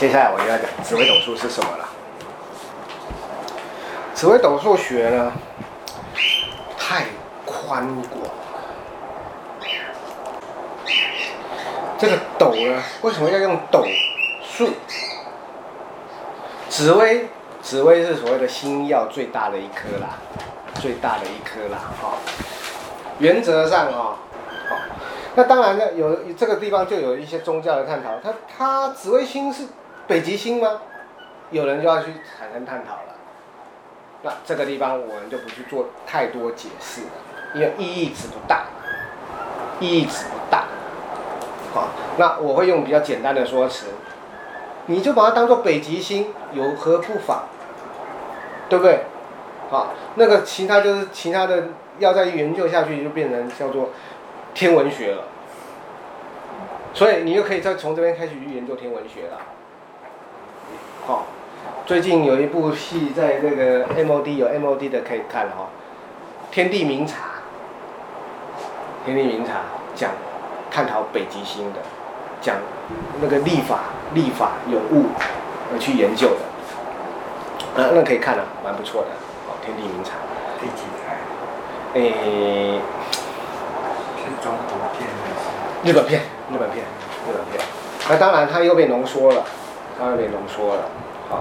接下来我就要讲紫微斗数是什么了。紫微斗数学呢，太宽广。这个斗呢，为什么要用斗数？紫薇，紫薇是所谓的星曜最大的一颗啦，最大的一颗啦，哈、哦。原则上哈，好、哦，那当然呢，有这个地方就有一些宗教的探讨，它它紫微星是北极星吗？有人就要去产生探讨了。那这个地方我们就不去做太多解释了，因为意义值不大，意义值不大。好，那我会用比较简单的说辞，你就把它当做北极星，有何不法？对不对？好，那个其他就是其他的，要再研究下去就变成叫做天文学了。所以你就可以再从这边开始去研究天文学了。好。最近有一部戏在那个 MOD 有 MOD 的可以看哈，《天地明察》。天地明察讲探讨北极星的，讲那个历法历法有误而去研究的，啊，那可以看了，蛮不错的。哦，《天地明察》。第几台？诶，是中国片还是？日本片，日本片，日本片。那当然，它又被浓缩了，它又被浓缩了，好。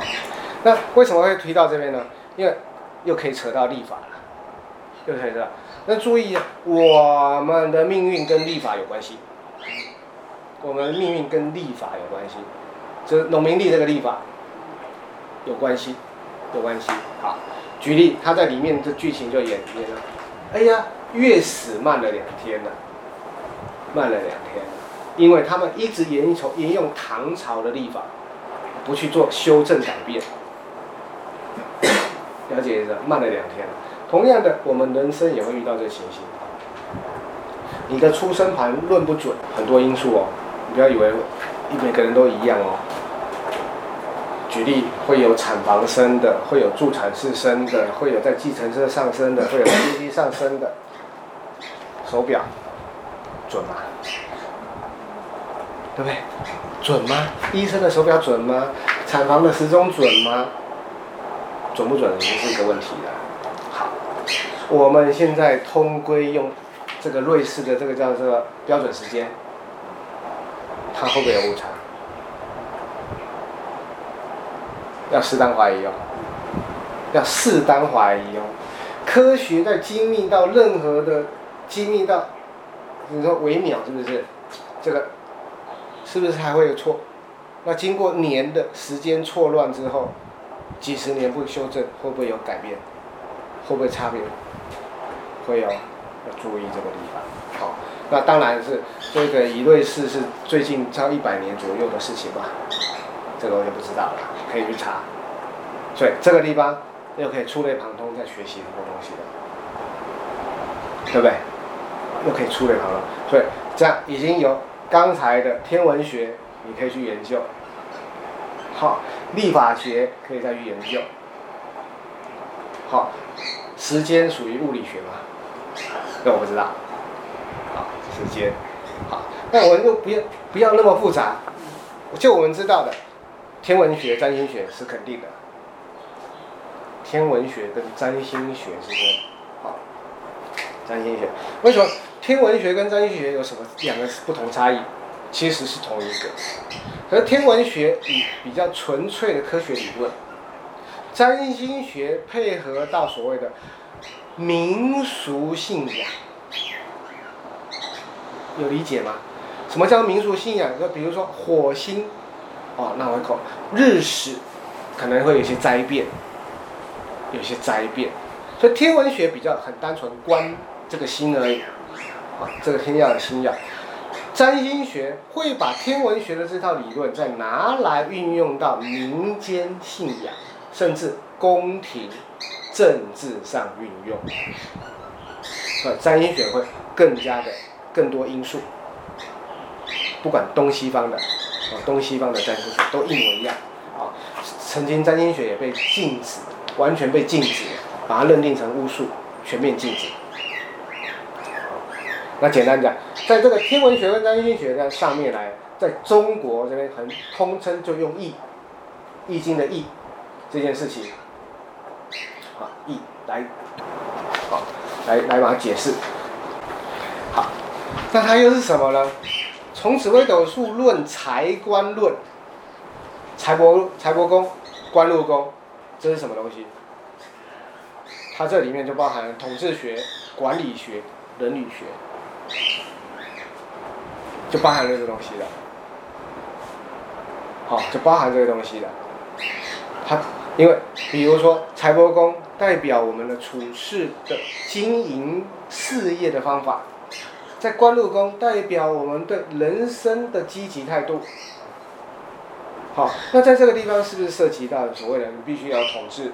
那为什么会提到这边呢？因为又可以扯到立法了，又可以扯到。那注意，我们的命运跟立法有关系。我们的命运跟立法有关系，就是农民历这个立法有关系，有关系。好，举例，他在里面的剧情就演演了。哎呀，月死慢了两天了，慢了两天，因为他们一直沿从沿用唐朝的立法，不去做修正改变。了解一下，慢了两天。同样的，我们人生也会遇到这个情形。你的出生盘论不准，很多因素哦。你不要以为每个人都一样哦。举例，会有产房生的，会有助产士生的，会有在计程车上升的，会有飞机上升的。手表准吗？对不对？准吗？医生的手表准吗？产房的时钟准吗？准不准已经是一个问题了。好，我们现在通规用这个瑞士的这个叫做标准时间，它会不会有误差？要适当怀疑哦，要适当怀疑哦。科学在精密到任何的精密到，你说微秒是不是？这个是不是还会有错？那经过年的时间错乱之后。几十年不修正，会不会有改变？会不会差别？会有，要注意这个地方。好，那当然是这个一瑞士是最近超一百年左右的事情吧，这个我就不知道了，可以去查。所以这个地方又可以触类旁通，在学习很多东西的，对不对？又可以触类旁通，所以这样已经有刚才的天文学，你可以去研究。好，历法学可以再去研究。好，时间属于物理学吗？这我不知道。好，时间。好，那我们就不要不要那么复杂。就我们知道的，天文学、占星学是肯定的。天文学跟占星学之间，好，占星学为什么天文学跟占星学有什么两个不同差异？其实是同一个，可是天文学以比较纯粹的科学理论，占星学配合到所谓的民俗信仰，有理解吗？什么叫民俗信仰？就比如说火星，哦，那我讲日食，可能会有些灾变，有些灾变，所以天文学比较很单纯，观这个星而已，啊，这个天要的星曜。占星学会把天文学的这套理论再拿来运用到民间信仰，甚至宫廷政治上运用。呃，占星学会更加的更多因素，不管东西方的，啊，东西方的占星学都一模一样。啊，曾经占星学也被禁止，完全被禁止，把它认定成巫术，全面禁止。那简单讲，在这个天文学跟占星学在上面来，在中国这边很通称就用易易经的易这件事情，好，易来，好，来来把它解释。好，那它又是什么呢？从此微斗数论财官论，财帛财帛宫、官禄宫，这是什么东西？它这里面就包含统治学、管理学、伦理学，就包含这个东西的。好，就包含这个东西的。它因为比如说财帛宫代表我们的处事的经营事业的方法，在官禄宫代表我们对人生的积极态度。好，那在这个地方是不是涉及到所谓的你必须要统治？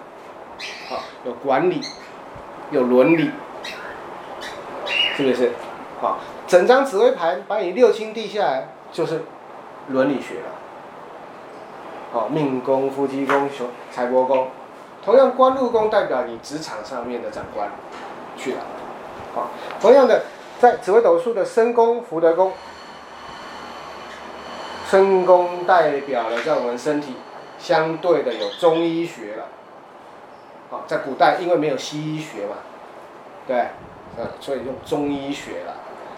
好，有管理，有伦理，是不是？好，整张紫微盘把你六亲递下来，就是伦理学了。好，命宫、夫妻宫、雄财帛宫，同样官禄宫代表你职场上面的长官去了。好，同样的，在紫微斗数的身宫、福德宫，身宫代表了在我们身体相对的有中医学了。好，在古代因为没有西医学嘛，对，所以用中医学了。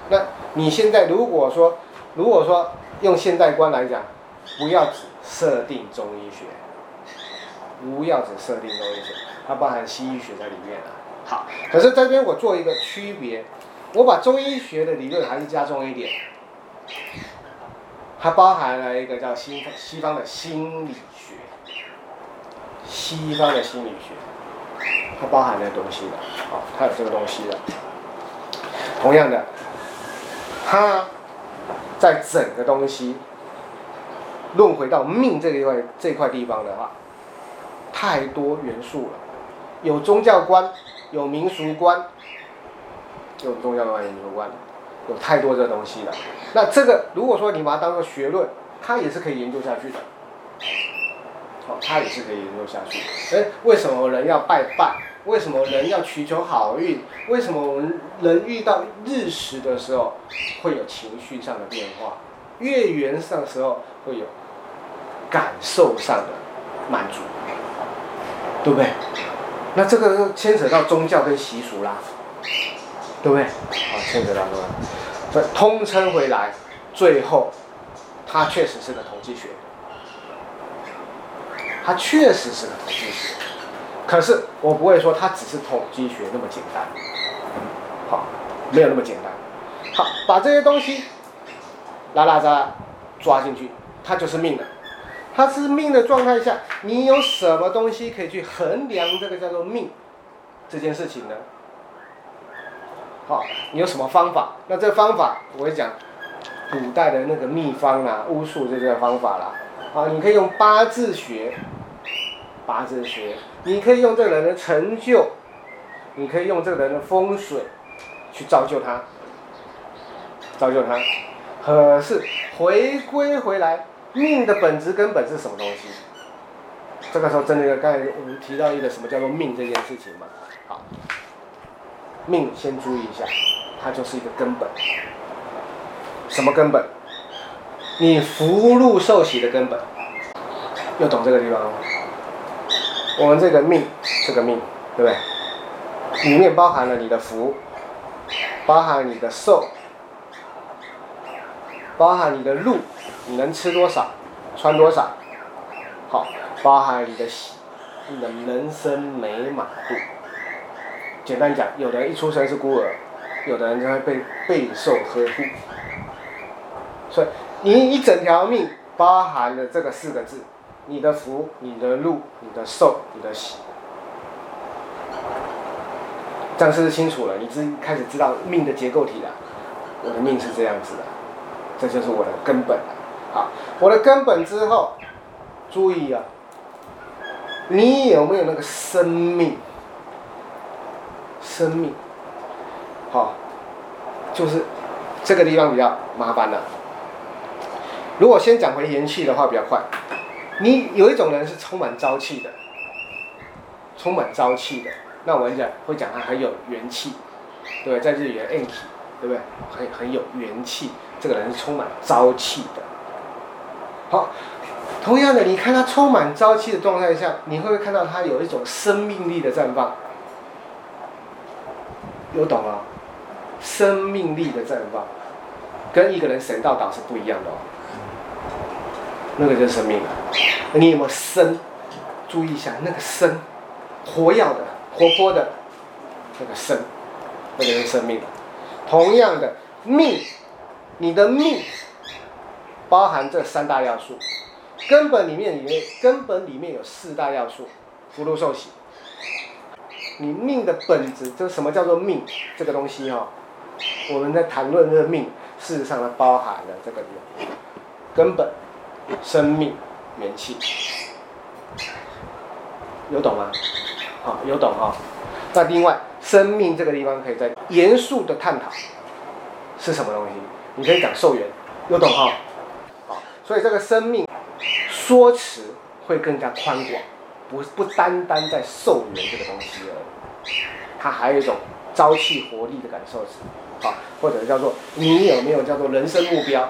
那你现在如果说，如果说用现代观来讲，不要只设定中医学，不要只设定中医学，它包含西医学在里面了。好，可是这边我做一个区别，我把中医学的理论还是加重一点，它包含了一个叫西西方的心理学，西方的心理学。它包含的东西的，好，它有这个东西的。同样的，它在整个东西论回到命这一块这块地方的话，太多元素了，有宗教观，有民俗观，有宗教观、民俗观，有太多这东西了。那这个如果说你把它当做学论，它也是可以研究下去的。哦，它也是可以研究下去。哎，为什么人要拜拜？为什么人要祈求好运？为什么我们人遇到日食的时候会有情绪上的变化？月圆上的时候会有感受上的满足，对不对？那这个牵扯到宗教跟习俗啦，对不对？啊，牵扯到什么？所以通称回来，最后它确实是个统计学。它确实是个统计学，可是我不会说它只是统计学那么简单，好，没有那么简单。好，把这些东西拉拉扎抓进去，它就是命了。它是命的状态下，你有什么东西可以去衡量这个叫做命这件事情呢？好，你有什么方法？那这个方法我会讲古代的那个秘方啊，巫术这些方法啦。好，你可以用八字学。八字学，你可以用这个人的成就，你可以用这个人的风水，去造就他，造就他。可是回归回来，命的本质根本是什么东西？这个时候真的要刚才我们提到一个什么叫做命这件事情嘛？好，命先注意一下，它就是一个根本。什么根本？你福禄寿喜的根本，又懂这个地方吗？我们这个命，这个命，对不对？里面包含了你的福，包含你的寿，包含你的禄，你能吃多少，穿多少，好，包含你的喜，你的人生美满度。简单讲，有的人一出生是孤儿，有的人就会被备受呵护。所以你一整条命包含了这个四个字。你的福，你的禄，你的寿，你的喜，这样是不是清楚了？你知开始知道命的结构体了。我的命是这样子的，这就是我的根本。好，我的根本之后，注意啊，你有没有那个生命？生命，好，就是这个地方比较麻烦了。如果先讲回元气的话，比较快。你有一种人是充满朝气的，充满朝气的，那我跟你讲，会讲他很有元气，对不对？在日语 e n k 对不对？很很有元气，这个人是充满朝气的。好，同样的，你看他充满朝气的状态下，你会不会看到他有一种生命力的绽放？有懂了？生命力的绽放，跟一个人神道倒是不一样的哦。那个就是生命了。你有没有生？注意一下那个生，活要的、活泼的，那个生，那就是生命。同样的命，你的命包含这三大要素。根本里面里面根本里面有四大要素，福禄寿喜。你命的本质，这什么叫做命？这个东西哈、哦，我们在谈论这个命，事实上它包含了这个根本、生命、元气，有懂吗？好，有懂哈。那另外，生命这个地方可以再严肃的探讨，是什么东西？你可以讲寿元，有懂哈？好，所以这个生命说辞会更加宽广。不不单单在寿元这个东西而已，它还有一种朝气活力的感受词，啊，或者叫做你有没有叫做人生目标？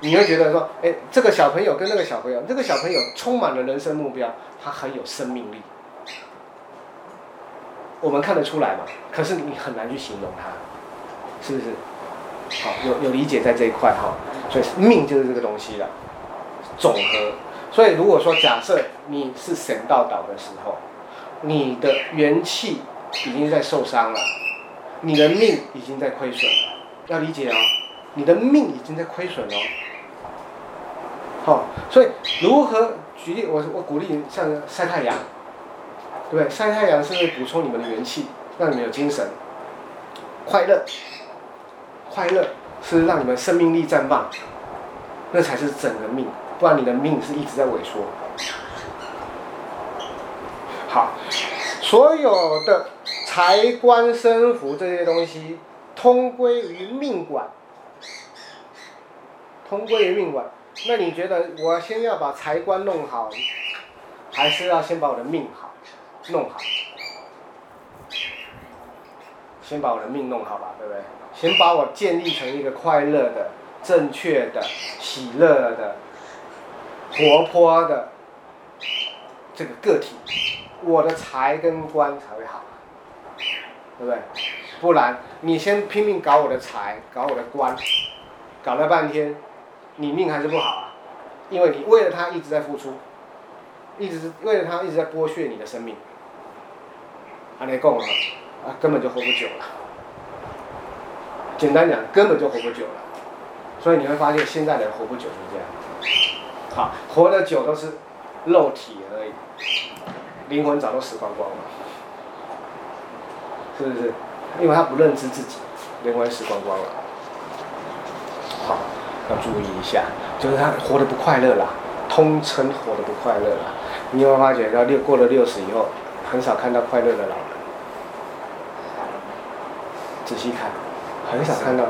你会觉得说，哎，这个小朋友跟那个小朋友，这个小朋友充满了人生目标，他很有生命力，我们看得出来嘛？可是你很难去形容他，是不是？好，有有理解在这一块哈，所以命就是这个东西了，总和。所以，如果说假设你是神道岛的时候，你的元气已经在受伤了，你的命已经在亏损了，要理解哦，你的命已经在亏损了。好、哦，所以如何举例？我我鼓励你像晒太阳，对不对？晒太阳是会补充你们的元气，让你们有精神、快乐。快乐是让你们生命力绽放，那才是整个命。不然你的命是一直在萎缩。好，所有的财官生福这些东西，通归于命管，通归于命管。那你觉得我先要把财官弄好，还是要先把我的命好弄好？先把我的命弄好吧，对不对？先把我建立成一个快乐的、正确的、喜乐的。活泼的这个个体，我的财跟官才会好，对不对？不然你先拼命搞我的财，搞我的官，搞了半天，你命还是不好啊，因为你为了他一直在付出，一直是为了他一直在剥削你的生命，还没够啊，啊根本就活不久了。简单讲，根本就活不久了，所以你会发现现在人活不久是这样。好，活得久都是肉体而已，灵魂早都死光光了，是不是？因为他不认知自己，灵魂死光光了。好，要注意一下，就是他活得不快乐啦，通称活得不快乐啦。你有没有发觉到六过了六十以后，很少看到快乐的老人？仔细看，很少看到。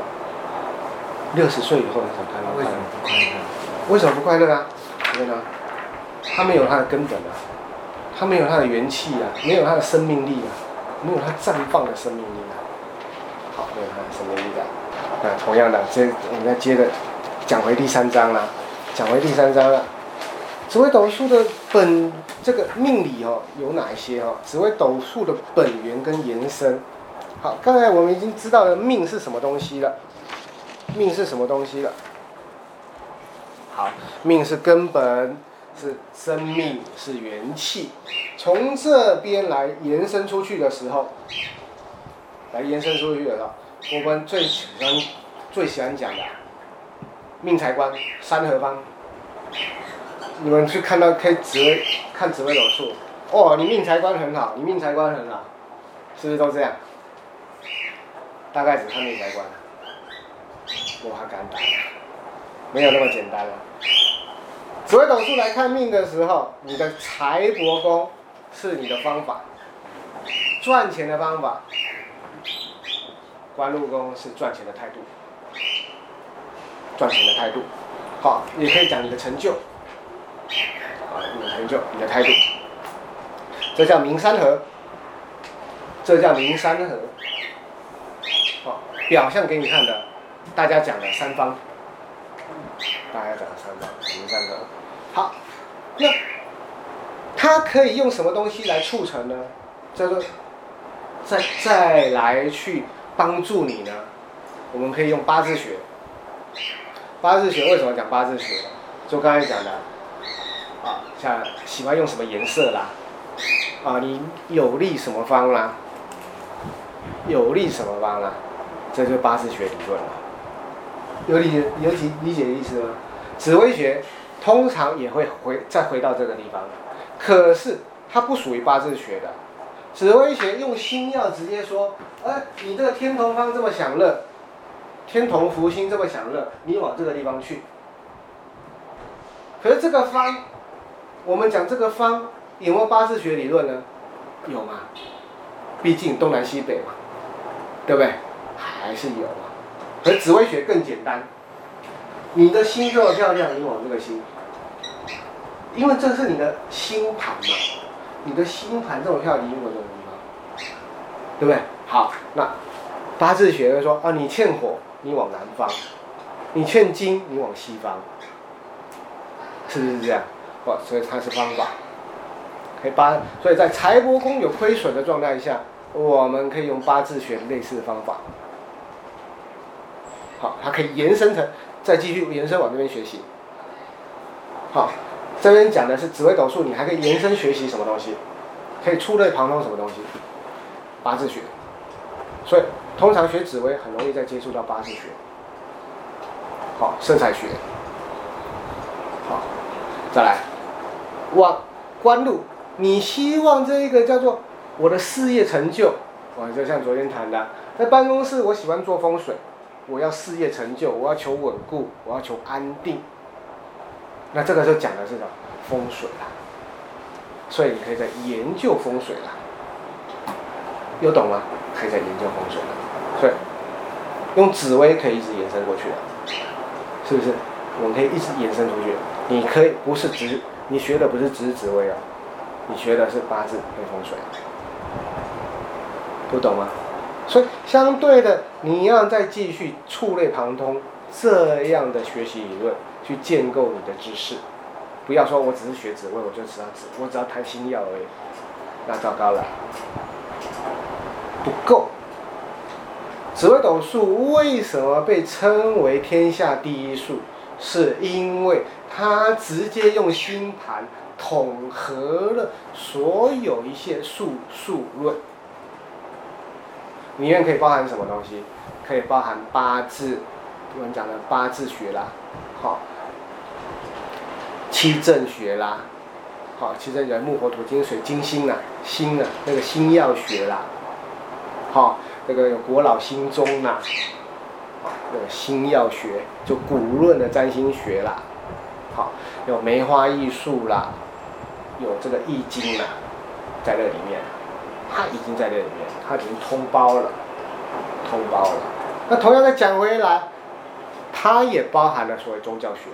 六十岁以后很少看到快乐，不快乐。为什么不快乐啊？对吗？他没有他的根本啊，他没有他的元气啊，没有他的生命力啊，没有他绽放的生命力啊。好，没有他的生命力啊。那同样的，这我们再接着讲回第三章啦，讲回第三章啦。紫微斗数的本这个命理哦，有哪一些哦？紫微斗数的本源跟延伸。好，刚才我们已经知道了命是什么东西了，命是什么东西了。好，命是根本，是生命，是元气。从这边来延伸出去的时候，来延伸出去的时候，我们最喜欢、最喜欢讲的命财官三合方。你们去看到可以紫微看紫微斗数，哦，你命财官很好，你命财官很好，是不是都这样？大概只看命财官，我还敢打。没有那么简单了。紫微斗数来看命的时候，你的财帛宫是你的方法，赚钱的方法；官禄宫是赚钱的态度，赚钱的态度。好，你可以讲你的成就，啊，你的成就，你的态度，这叫命三合，这叫命三合。好，表象给你看的，大家讲的三方。大家讲三个，我们三个。那它可以用什么东西来促成呢？叫做再再来去帮助你呢？我们可以用八字学。八字学为什么讲八字学？就刚才讲的，啊，像喜欢用什么颜色啦，啊，你有利什么方啦，有利什么方啦，这就是八字学理论了。有理有理理解的意思吗？紫微学通常也会回再回到这个地方，可是它不属于八字学的。紫微学用星曜直接说，哎，你这个天同方这么享乐，天同福星这么享乐，你往这个地方去。可是这个方，我们讲这个方有没有八字学理论呢？有吗？毕竟东南西北嘛，对不对？还是有嘛。而紫微学更简单，你的星这么漂亮，你往这个星，因为这是你的星盘嘛，你的星盘这么漂亮，你往这个地方，对不对？好，那八字学会说啊，你欠火，你往南方；你劝金，你往西方，是不是这样？哦，所以它是方法，可以八，所以在财帛宫有亏损的状态下，我们可以用八字学类似的方法。好，它可以延伸成，再继续延伸往这边学习。好，这边讲的是紫微斗数，你还可以延伸学习什么东西？可以触类旁通什么东西？八字学。所以通常学紫微很容易再接触到八字学。好，色彩学。好，再来，往官禄，你希望这一个叫做我的事业成就，我就像昨天谈的，在办公室我喜欢做风水。我要事业成就，我要求稳固，我要求安定。那这个就讲的是什么？风水啦。所以你可以在研究风水啦。有懂吗？可以再研究风水了。所以用紫薇可以一直延伸过去的，是不是？我们可以一直延伸出去。你可以不是只你学的不是只是紫薇啊，你学的是八字跟风水。不懂吗？所以相对的，你要再继续触类旁通这样的学习理论，去建构你的知识。不要说我只是学紫薇，我就知道紫，我只要谈星曜而已，那糟糕了，不够。紫微斗数为什么被称为天下第一数？是因为它直接用星盘统合了所有一些数数论。里面可以包含什么东西？可以包含八字，我们讲的八字学啦，好，七正学啦，好，七正学木火土金水金星啊，星啊，那个星曜学啦，好，那个有国老星宗呐，啊，那个星曜学就古论的占星学啦，好，有梅花易数啦，有这个易经啦，在这里面。它已经在这里面，它已经通包了，通包了。那同样的讲回来，它也包含了所谓宗教学。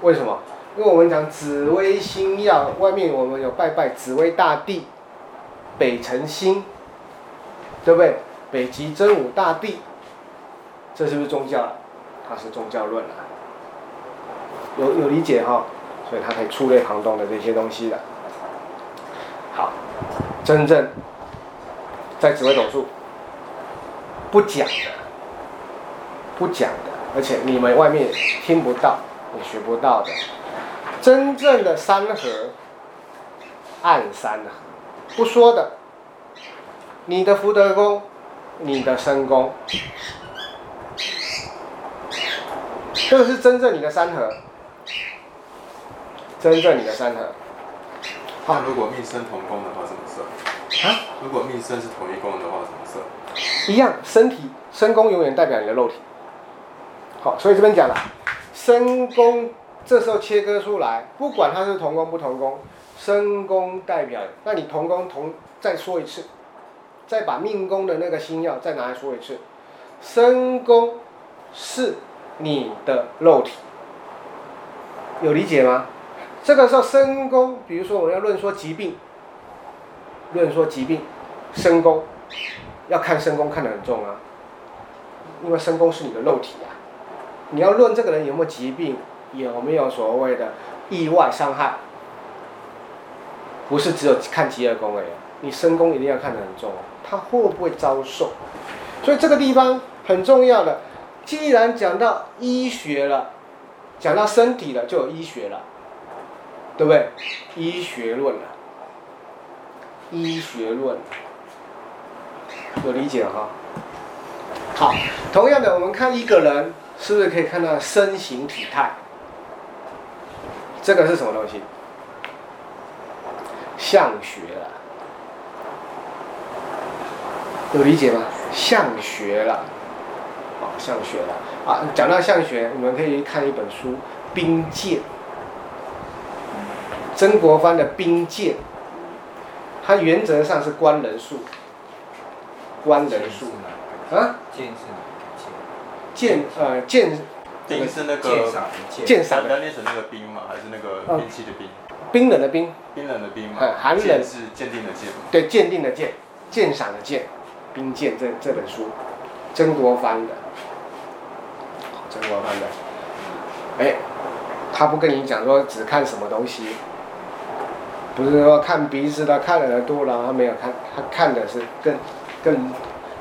为什么？因为我们讲紫微星曜，外面我们有拜拜紫微大帝，北辰星，对不对？北极真武大帝，这是不是宗教？它是宗教论了。有有理解哈？所以它可以触类旁通的这些东西的。好。真正在紫微斗数不讲的，不讲的，而且你们外面听不到，也学不到的，真正的三合，暗三合，不说的，你的福德宫，你的身宫，这个是真正你的三合，真正你的三合。那如果命生同宫的话，怎么设？啊？如果命生是同一宫的话，怎么设？一样，身体身宫永远代表你的肉体。好，所以这边讲了，身宫这时候切割出来，不管它是同宫不同宫，身宫代表，那你同宫同再说一次，再把命宫的那个星曜再拿来说一次，身宫是你的肉体，有理解吗？这个时候身宫，比如说我要论说疾病，论说疾病，身宫要看身宫看得很重啊，因为身宫是你的肉体啊，你要论这个人有没有疾病，有没有所谓的意外伤害，不是只有看疾厄宫而已，你身宫一定要看得很重，他会不会遭受？所以这个地方很重要的，既然讲到医学了，讲到身体了，就有医学了，对不对？医学论了，医学论，有理解哈？好，同样的，我们看一个人，是不是可以看到身形体态？这个是什么东西？相学了，有理解吗？相学了，好，相学了啊！讲到相学，你们可以看一本书《兵谏》，曾国藩的《兵谏》，它原则上是观人术，观人术啊？谏是谏呃谏，兵是那个鉴赏鉴赏的，要念成那个兵吗？还是那个兵器的兵？冰冷的冰，冰冷的冰嘛。寒冷是鉴定的鉴。对，鉴定的鉴，鉴赏的鉴。兵谏这这本书，曾国藩的，曾国藩的，哎，他不跟你讲说只看什么东西，不是说看鼻子的，看耳朵了，他没有看，他看的是更更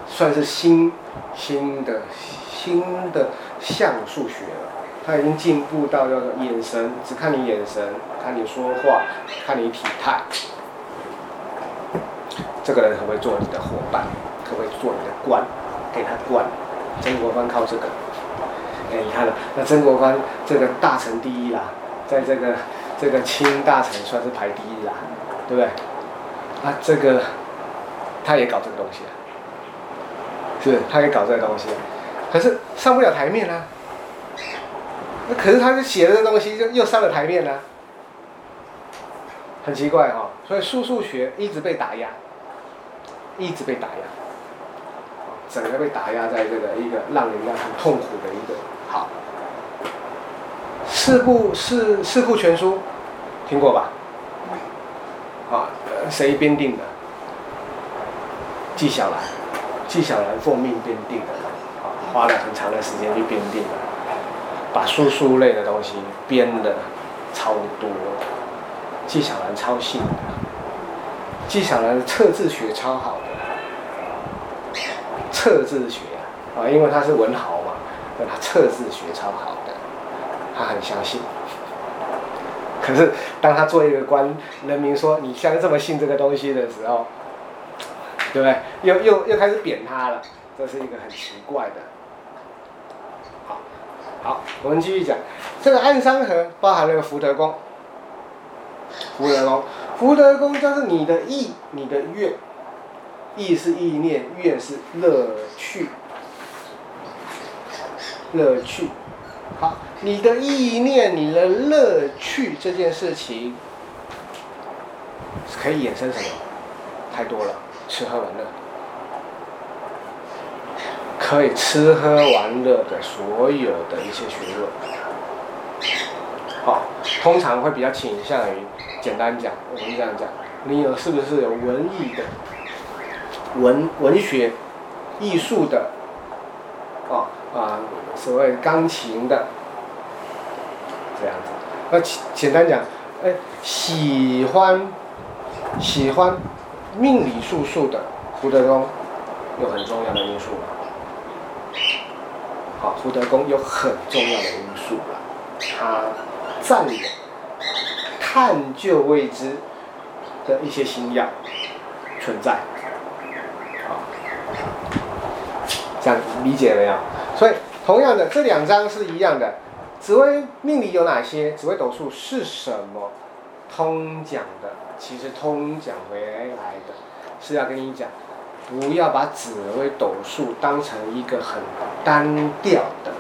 算是新新的新的相术学了，他已经进步到叫做眼神，只看你眼神，看你说话，看你体态，这个人可不可以做你的伙伴？可不可以做你的官，给他官。曾国藩靠这个，哎，你看，那曾国藩这个大臣第一啦，在这个这个清大臣算是排第一啦，对不对？啊，这个他也搞这个东西啊，是？他也搞这个东西，可是上不了台面啊。那可是他是写的这东西，就又上了台面了，很奇怪哈、哦。所以数数学一直被打压，一直被打压。整个被打压在这个一个让人家很痛苦的一个。好，四部四四库全书，听过吧？啊，谁编定的？纪晓岚，纪晓岚奉命编定的，啊，花了很长的时间去编定的，把书书类的东西编的超多，纪晓岚超信的，纪晓岚的测字学超好的。测字学啊，啊，因为他是文豪嘛，那他测字学超好的，他很相信。可是当他做一个官，人民说你像这么信这个东西的时候，对不对？又又又开始贬他了，这是一个很奇怪的。好，好，我们继续讲，这个暗山河包含了个福德宫，福德宫，福德宫就是你的意，你的愿。意是意念，愿是乐趣，乐趣。好，你的意念，你的乐趣这件事情，可以衍生什么？太多了，吃喝玩乐，可以吃喝玩乐的所有的一些学问。好，通常会比较倾向于，简单讲，我们这样讲，你有是不是有文艺的？文文学、艺术的，哦啊，所谓钢琴的，这样子。那简简单讲，哎，喜欢喜欢命理术数的福德宫有很重要的因素。好，福德宫有很重要的因素了，它占有探究未知的一些星曜存在。这样理解没有？所以同样的，这两章是一样的。紫微命理有哪些？紫微斗数是什么？通讲的，其实通讲回来的，是要跟你讲，不要把紫微斗数当成一个很单调的、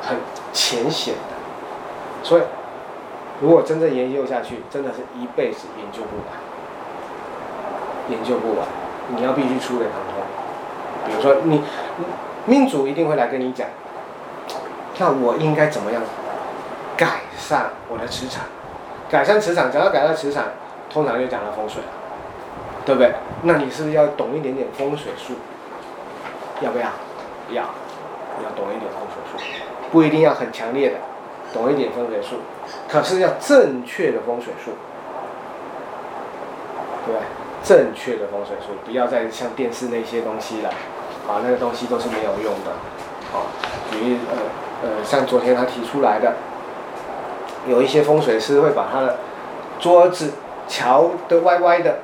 很浅显的。所以，如果真正研究下去，真的是一辈子研究不完，研究不完，你要必须出类旁通。比如说你，命主一定会来跟你讲，那我应该怎么样改善我的磁场？改善磁场，讲到改善磁场，通常就讲到风水了，对不对？那你是不是要懂一点点风水术？要不要？要，要懂一点风水术，不一定要很强烈的，懂一点风水术，可是要正确的风水术，对吧？正确的风水术，不要再像电视那些东西了，啊，那个东西都是没有用的，啊，比如呃呃，像昨天他提出来的，有一些风水师会把他的桌子乔得歪歪的，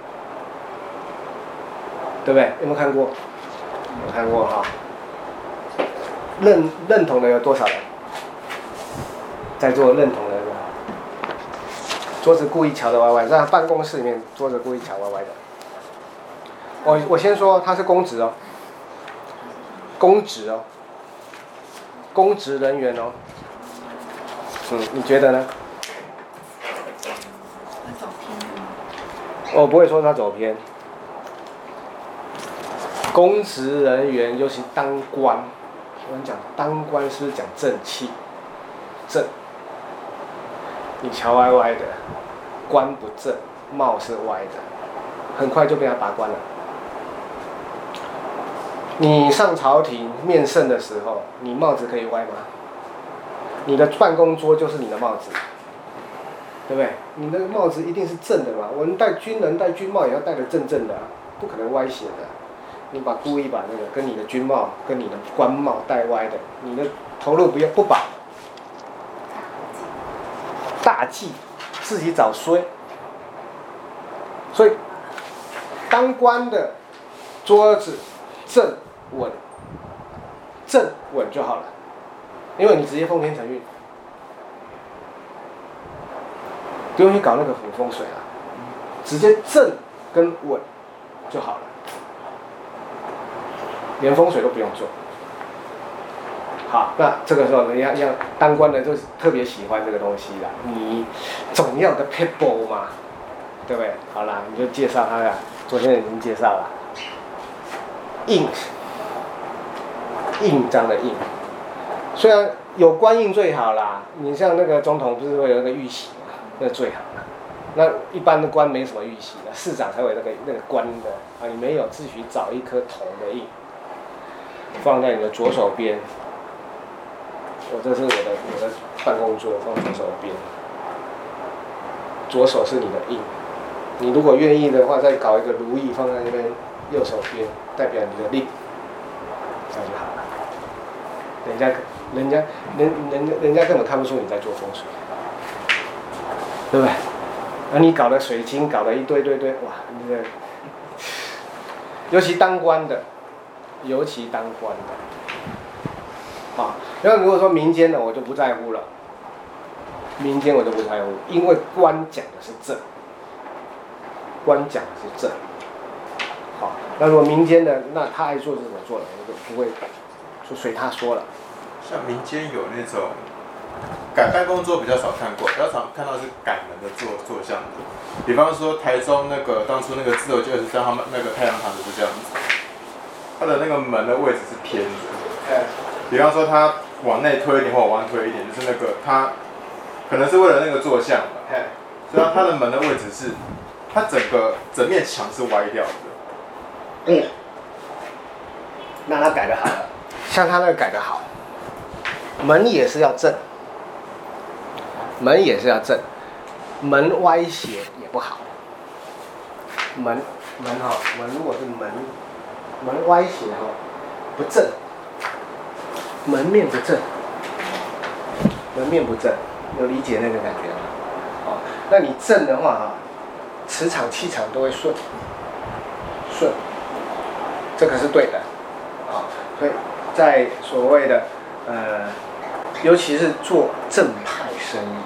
对不对？有没有看过？有看过哈？认认同的有多少人？在座认同的，桌子故意乔得歪歪，在办公室里面桌子故意乔歪歪的。我我先说他是公职哦，公职哦，公职人员哦，嗯，你觉得呢？走偏了。我不会说他走偏。公职人员尤其当官，我跟你讲，当官是不是讲正气？正。你瞧歪歪的，官不正，貌是歪的，很快就被他拔官了。你上朝廷面圣的时候，你帽子可以歪吗？你的办公桌就是你的帽子，对不对？你那个帽子一定是正的嘛。我们戴军人戴军帽也要戴得正正的，不可能歪斜的。你把故意把那个跟你的军帽跟你的官帽戴歪的，你的头颅不要不保，大忌，自己找衰。所以当官的桌子正。稳，正稳就好了，因为你直接奉天承运，不用去搞那个风风水啊，直接正跟稳就好了，连风水都不用做。好，那这个时候人家要当官的就特别喜欢这个东西了，你总要的 people 嘛，对不对？好了，你就介绍他呀，昨天已经介绍了，印。印章的印，虽然有官印最好啦。你像那个总统不是会有那个玉玺嘛，那最好了。那一般的官没什么玉玺的，市长才有那个那个官的啊。你没有，自己找一颗铜的印，放在你的左手边。我这是我的我的办公桌，放左手边。左手是你的印，你如果愿意的话，再搞一个如意放在那边右手边，代表你的令，人家，人家，人，人家，人家根本看不出你在做风水，对不对？那你搞的水晶，搞的一堆堆堆，哇！你这个，尤其当官的，尤其当官的，啊，那如果说民间的，我就不在乎了。民间我就不在乎，因为官讲的是正，官讲的是正。好，那如果民间的，那他爱做就怎么做了，我就不会。就随他说了，像民间有那种改办公桌比较少看过，比较常看到是改门的坐坐像的。比方说台中那个当初那个自由就是像他们那个太阳堂就是这样子，它的那个门的位置是偏的。比方说它往内推一点或往外推一点，就是那个它可能是为了那个坐向的。所以它的门的位置是，它整个整面墙是歪掉的。嗯，那他改的好了。像他那个改的好，门也是要正，门也是要正，门歪斜也不好。门门哈，门如果是门门歪斜哈，不正，门面不正，门面不正，有理解那个感觉吗？哦，那你正的话哈，磁场气场都会顺，顺，这个是对的，啊，所以。在所谓的呃，尤其是做正派生意，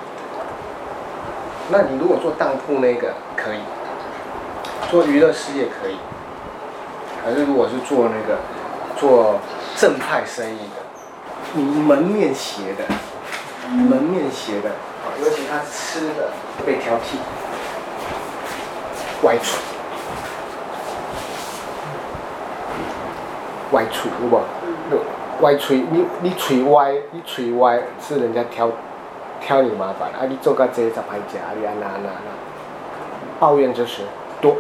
那你如果做当铺那个可以，做娱乐事业可以，可是如果是做那个做正派生意的，你门面斜的，门面斜的，尤其他吃的被挑剔，歪厨，歪厨，有无？歪嘴，你你嘴歪，你嘴歪是人家挑挑你麻烦啊！你做个这杂牌家，你啊那那那，抱怨就是多，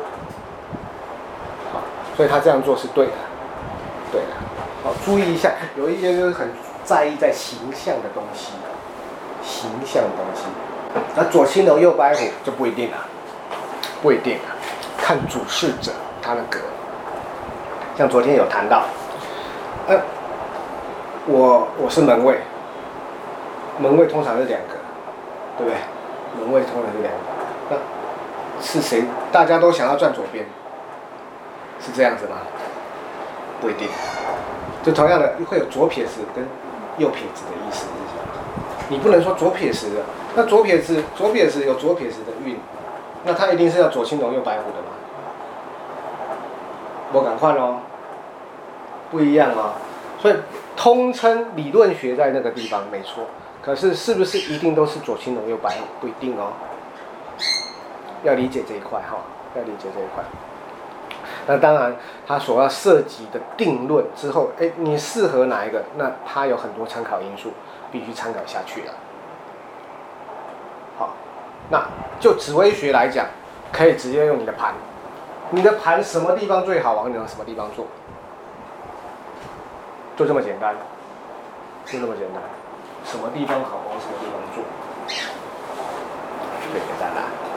好，所以他这样做是对的，对的，好，注意一下，有一些就是很在意在形象的东西，形象的东西。那左青龙右白虎就不一定了，不一定了，看主事者他的格。像昨天有谈到，呃，我我是门卫，门卫通常是两个，对不对？门卫通常是两个，那是谁？大家都想要转左边，是这样子吗？不一定，就同样的会有左撇子跟右撇子的意思？你不能说左撇子的，那左撇子左撇子有左撇子的运，那他一定是要左青龙右白虎的嘛？我敢换哦，不一样哦，所以通称理论学在那个地方没错，可是是不是一定都是左青龙右白虎？不一定哦，要理解这一块哈，要理解这一块。那当然，他所要涉及的定论之后，哎，你适合哪一个？那他有很多参考因素，必须参考下去了。好，那就紫微学来讲，可以直接用你的盘，你的盘什么地方最好，往你的什么地方做，就这么简单，就这么简单，什么地方好，往什么地方做，最简单了。